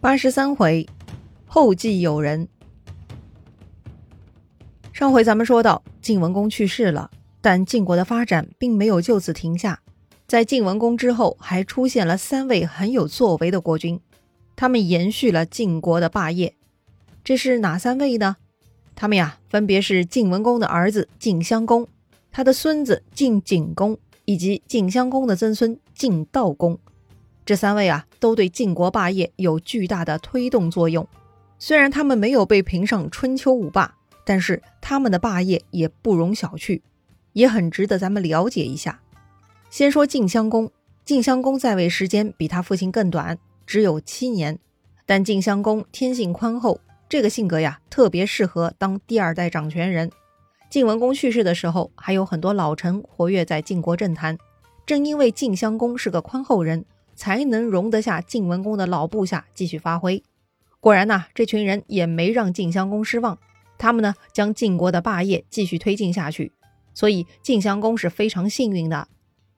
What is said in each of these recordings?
八十三回，后继有人。上回咱们说到晋文公去世了，但晋国的发展并没有就此停下。在晋文公之后，还出现了三位很有作为的国君，他们延续了晋国的霸业。这是哪三位呢？他们呀，分别是晋文公的儿子晋襄公，他的孙子晋景公，以及晋襄公的曾孙晋悼公。这三位啊，都对晋国霸业有巨大的推动作用。虽然他们没有被评上春秋五霸，但是他们的霸业也不容小觑，也很值得咱们了解一下。先说晋襄公，晋襄公在位时间比他父亲更短，只有七年，但晋襄公天性宽厚。这个性格呀，特别适合当第二代掌权人。晋文公去世的时候，还有很多老臣活跃在晋国政坛。正因为晋襄公是个宽厚人，才能容得下晋文公的老部下继续发挥。果然呐，这群人也没让晋襄公失望，他们呢将晋国的霸业继续推进下去。所以晋襄公是非常幸运的，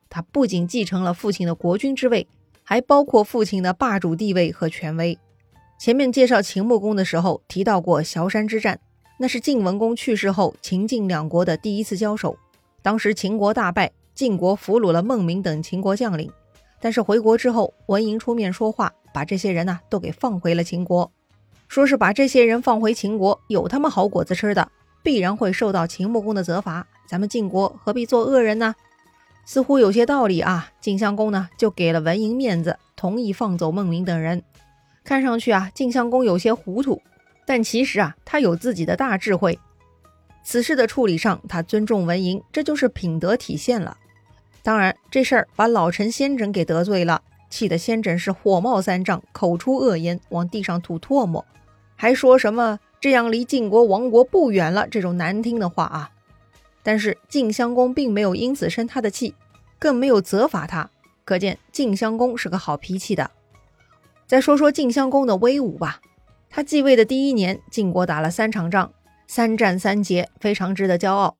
他不仅继承了父亲的国君之位，还包括父亲的霸主地位和权威。前面介绍秦穆公的时候提到过崤山之战，那是晋文公去世后秦晋两国的第一次交手。当时秦国大败，晋国俘虏了孟明等秦国将领，但是回国之后，文嬴出面说话，把这些人呢都给放回了秦国，说是把这些人放回秦国，有他们好果子吃的，必然会受到秦穆公的责罚。咱们晋国何必做恶人呢？似乎有些道理啊。晋襄公呢就给了文嬴面子，同意放走孟明等人。看上去啊，晋襄公有些糊涂，但其实啊，他有自己的大智慧。此事的处理上，他尊重文嬴，这就是品德体现了。当然，这事儿把老臣先轸给得罪了，气得先轸是火冒三丈，口出恶言，往地上吐唾沫，还说什么这样离晋国亡国不远了这种难听的话啊。但是晋襄公并没有因此生他的气，更没有责罚他，可见晋襄公是个好脾气的。再说说晋襄公的威武吧。他继位的第一年，晋国打了三场仗，三战三捷，非常值得骄傲。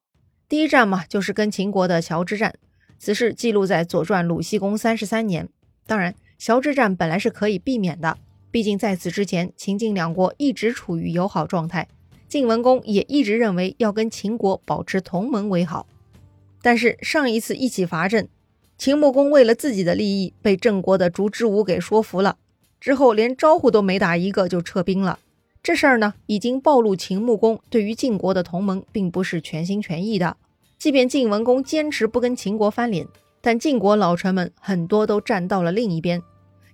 第一战嘛，就是跟秦国的崤之战，此事记录在《左传》鲁僖公三十三年。当然，崤之战本来是可以避免的，毕竟在此之前，秦晋两国一直处于友好状态，晋文公也一直认为要跟秦国保持同盟为好。但是上一次一起伐郑，秦穆公为了自己的利益，被郑国的烛之武给说服了。之后连招呼都没打一个就撤兵了，这事儿呢已经暴露秦穆公对于晋国的同盟并不是全心全意的。即便晋文公坚持不跟秦国翻脸，但晋国老臣们很多都站到了另一边。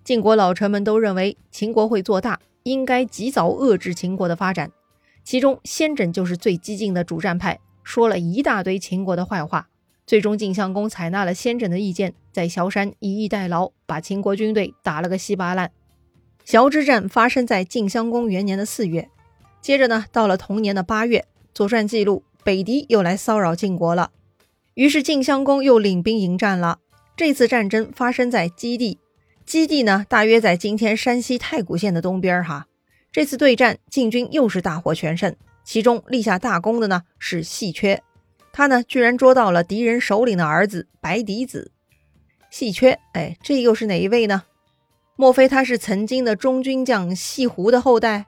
晋国老臣们都认为秦国会做大，应该及早遏制秦国的发展。其中先轸就是最激进的主战派，说了一大堆秦国的坏话。最终晋襄公采纳了先轸的意见，在崤山以逸待劳，把秦国军队打了个稀巴烂。崤之战发生在晋襄公元年的四月，接着呢，到了同年的八月，《左传》记录北狄又来骚扰晋国了，于是晋襄公又领兵迎战了。这次战争发生在基地，基地呢大约在今天山西太谷县的东边哈。这次对战，晋军又是大获全胜，其中立下大功的呢是细缺，他呢居然捉到了敌人首领的儿子白狄子。细缺，哎，这又是哪一位呢？莫非他是曾经的中军将细胡的后代？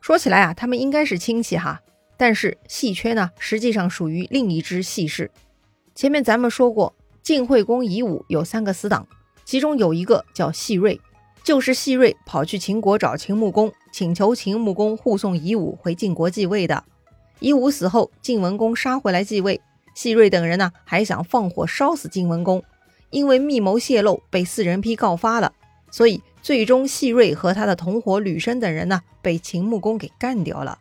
说起来啊，他们应该是亲戚哈。但是细缺呢，实际上属于另一支细氏。前面咱们说过，晋惠公夷吾有三个死党，其中有一个叫细瑞，就是细瑞跑去秦国找秦穆公，请求秦穆公护送夷吾回晋国继位的。夷吾死后，晋文公杀回来继位，细瑞等人呢还想放火烧死晋文公，因为密谋泄露被四人批告发了。所以，最终细瑞和他的同伙吕生等人呢，被秦穆公给干掉了。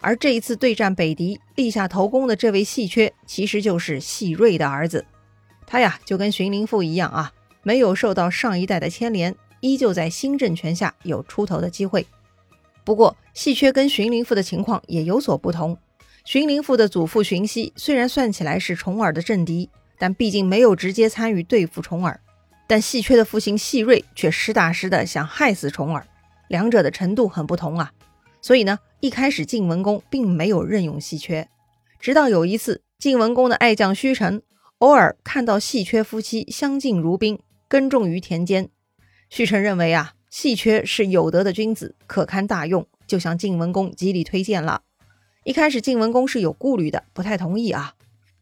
而这一次对战北狄立下头功的这位细缺，其实就是细瑞的儿子。他呀，就跟荀林父一样啊，没有受到上一代的牵连，依旧在新政权下有出头的机会。不过，细缺跟荀林父的情况也有所不同。荀林父的祖父荀息虽然算起来是重耳的政敌，但毕竟没有直接参与对付重耳。但细缺的父亲细瑞却实打实的想害死重耳，两者的程度很不同啊。所以呢，一开始晋文公并没有任用细缺，直到有一次，晋文公的爱将胥臣偶尔看到细缺夫妻相敬如宾，耕种于田间，胥臣认为啊，细缺是有德的君子，可堪大用，就向晋文公极力推荐了。一开始晋文公是有顾虑的，不太同意啊。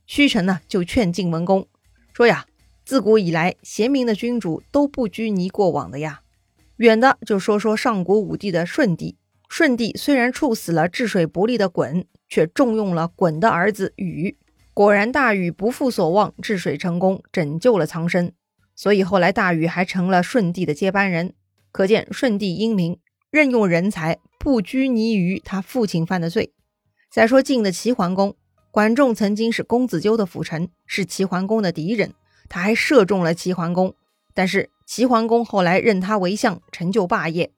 虚臣呢就劝晋文公说呀：“自古以来，贤明的君主都不拘泥过往的呀。远的就说说上古武帝的舜帝，舜帝虽然处死了治水不力的鲧，却重用了鲧的儿子禹。果然大禹不负所望，治水成功，拯救了苍生。所以后来大禹还成了舜帝的接班人。”可见舜帝英明，任用人才不拘泥于他父亲犯的罪。再说晋的齐桓公，管仲曾经是公子纠的辅臣，是齐桓公的敌人，他还射中了齐桓公。但是齐桓公后来任他为相，成就霸业。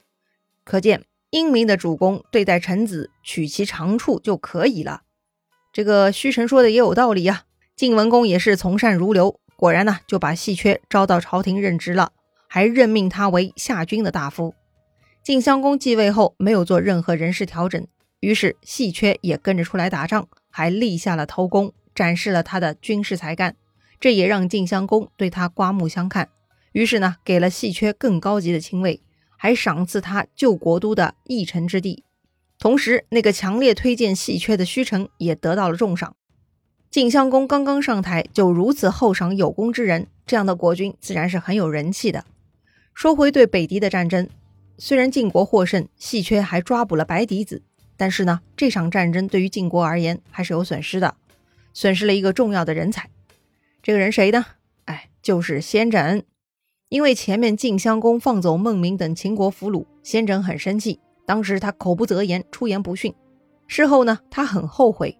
可见英明的主公对待臣子，取其长处就可以了。这个虚臣说的也有道理呀。晋文公也是从善如流，果然呢就把细缺招到朝廷任职了。还任命他为夏军的大夫。晋襄公继位后，没有做任何人事调整，于是细缺也跟着出来打仗，还立下了头功，展示了他的军事才干。这也让晋襄公对他刮目相看，于是呢，给了细缺更高级的亲卫，还赏赐他旧国都的一城之地。同时，那个强烈推荐细缺的虚城也得到了重赏。晋襄公刚刚上台，就如此厚赏有功之人，这样的国君自然是很有人气的。说回对北狄的战争，虽然晋国获胜，细缺还抓捕了白狄子，但是呢，这场战争对于晋国而言还是有损失的，损失了一个重要的人才。这个人谁呢？哎，就是先轸。因为前面晋襄公放走孟明等秦国俘虏，先轸很生气，当时他口不择言，出言不逊。事后呢，他很后悔，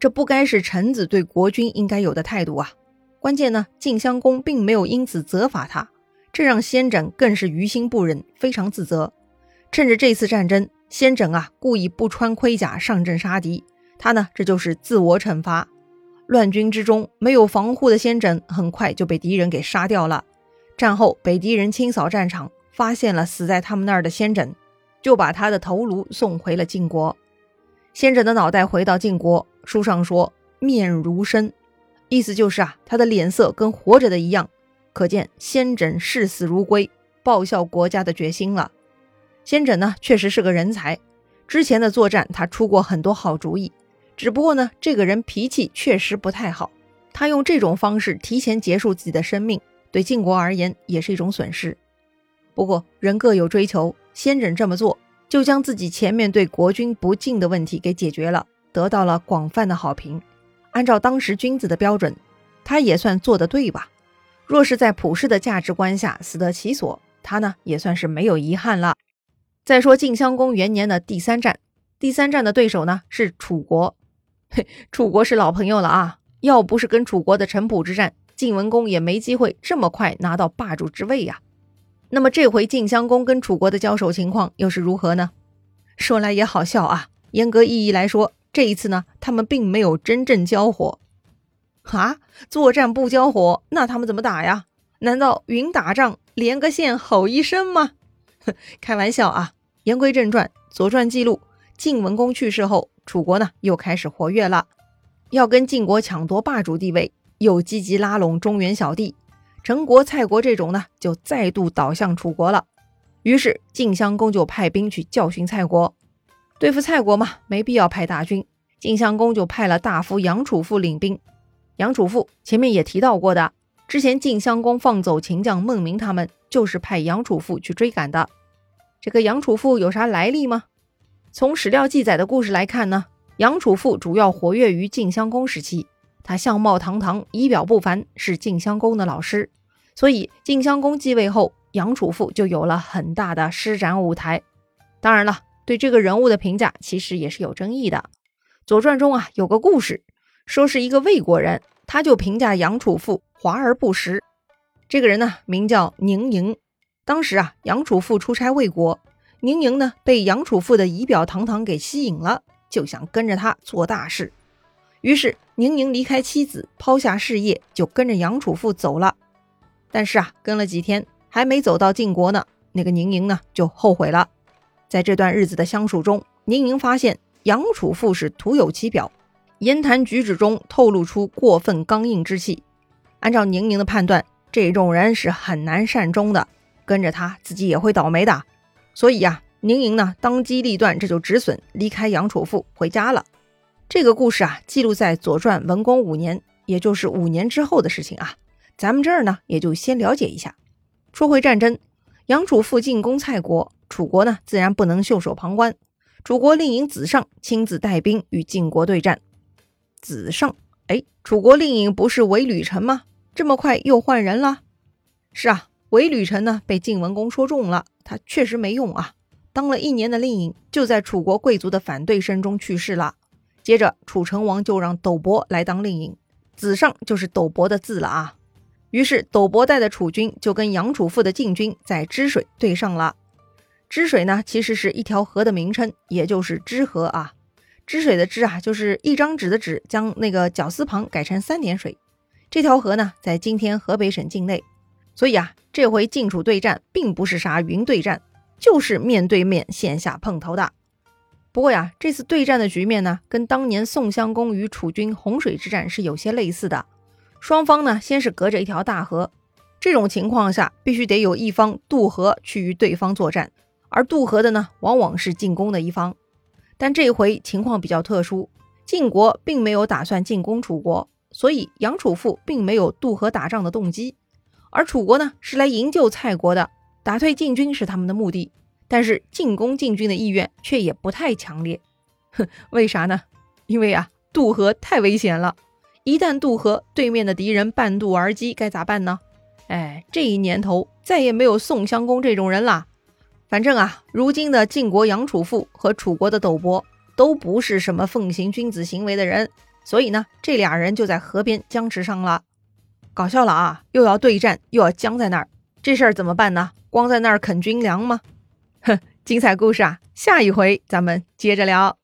这不该是臣子对国君应该有的态度啊。关键呢，晋襄公并没有因此责罚他。这让先轸更是于心不忍，非常自责。趁着这次战争，先轸啊故意不穿盔甲上阵杀敌，他呢这就是自我惩罚。乱军之中没有防护的先轸，很快就被敌人给杀掉了。战后，北狄人清扫战场，发现了死在他们那儿的先轸，就把他的头颅送回了晋国。先轸的脑袋回到晋国，书上说面如生，意思就是啊他的脸色跟活着的一样。可见先轸视死如归、报效国家的决心了。先轸呢，确实是个人才。之前的作战，他出过很多好主意。只不过呢，这个人脾气确实不太好。他用这种方式提前结束自己的生命，对晋国而言也是一种损失。不过人各有追求，先轸这么做，就将自己前面对国君不敬的问题给解决了，得到了广泛的好评。按照当时君子的标准，他也算做得对吧？若是在普世的价值观下死得其所，他呢也算是没有遗憾了。再说晋襄公元年的第三战，第三战的对手呢是楚国。嘿，楚国是老朋友了啊！要不是跟楚国的城濮之战，晋文公也没机会这么快拿到霸主之位呀。那么这回晋襄公跟楚国的交手情况又是如何呢？说来也好笑啊，严格意义来说，这一次呢，他们并没有真正交火。啊！作战不交火，那他们怎么打呀？难道云打仗连个线吼一声吗？开玩笑啊！言归正传，《左传》记录，晋文公去世后，楚国呢又开始活跃了，要跟晋国抢夺霸主地位，又积极拉拢中原小弟，陈国、蔡国这种呢就再度倒向楚国了。于是晋襄公就派兵去教训蔡国，对付蔡国嘛，没必要派大军，晋襄公就派了大夫杨楚父领兵。杨楚父前面也提到过的，之前晋襄公放走秦将孟明他们，就是派杨楚父去追赶的。这个杨楚父有啥来历吗？从史料记载的故事来看呢，杨楚父主要活跃于晋襄公时期，他相貌堂堂，仪表不凡，是晋襄公的老师。所以晋襄公继位后，杨楚父就有了很大的施展舞台。当然了，对这个人物的评价其实也是有争议的。《左传》中啊有个故事。说是一个魏国人，他就评价杨楚父华而不实。这个人呢，名叫宁莹。当时啊，杨楚父出差魏国，宁莹呢被杨楚父的仪表堂堂给吸引了，就想跟着他做大事。于是宁宁离开妻子，抛下事业，就跟着杨楚富走了。但是啊，跟了几天，还没走到晋国呢，那个宁宁呢就后悔了。在这段日子的相处中，宁宁发现杨楚富是徒有其表。言谈举止中透露出过分刚硬之气。按照宁宁的判断，这种人是很难善终的，跟着他自己也会倒霉的，所以呀，宁宁呢当机立断，这就止损离开杨楚富回家了。这个故事啊，记录在《左传》文公五年，也就是五年之后的事情啊。咱们这儿呢，也就先了解一下。说回战争，杨楚父进攻蔡国，楚国呢自然不能袖手旁观。楚国令尹子尚亲自带兵与晋国对战。子尚，哎，楚国令尹不是韦履臣吗？这么快又换人了？是啊，韦履臣呢被晋文公说中了，他确实没用啊。当了一年的令尹，就在楚国贵族的反对声中去世了。接着，楚成王就让斗伯来当令尹，子上就是斗伯的字了啊。于是，斗伯带的楚军就跟杨楚父的晋军在支水对上了。支水呢，其实是一条河的名称，也就是支河啊。支水的支啊，就是一张纸的纸，将那个绞丝旁改成三点水。这条河呢，在今天河北省境内。所以啊，这回晋楚对战并不是啥云对战，就是面对面线下碰头的。不过呀，这次对战的局面呢，跟当年宋襄公与楚军洪水之战是有些类似的。双方呢，先是隔着一条大河，这种情况下，必须得有一方渡河去与对方作战。而渡河的呢，往往是进攻的一方，但这回情况比较特殊，晋国并没有打算进攻楚国，所以杨楚父并没有渡河打仗的动机。而楚国呢，是来营救蔡国的，打退晋军是他们的目的，但是进攻晋军的意愿却也不太强烈。哼，为啥呢？因为啊，渡河太危险了，一旦渡河，对面的敌人半渡而击，该咋办呢？哎，这一年头再也没有宋襄公这种人了。反正啊，如今的晋国杨楚父和楚国的斗伯都不是什么奉行君子行为的人，所以呢，这俩人就在河边僵持上了。搞笑了啊！又要对战，又要僵在那儿，这事儿怎么办呢？光在那儿啃军粮吗？哼，精彩故事啊，下一回咱们接着聊。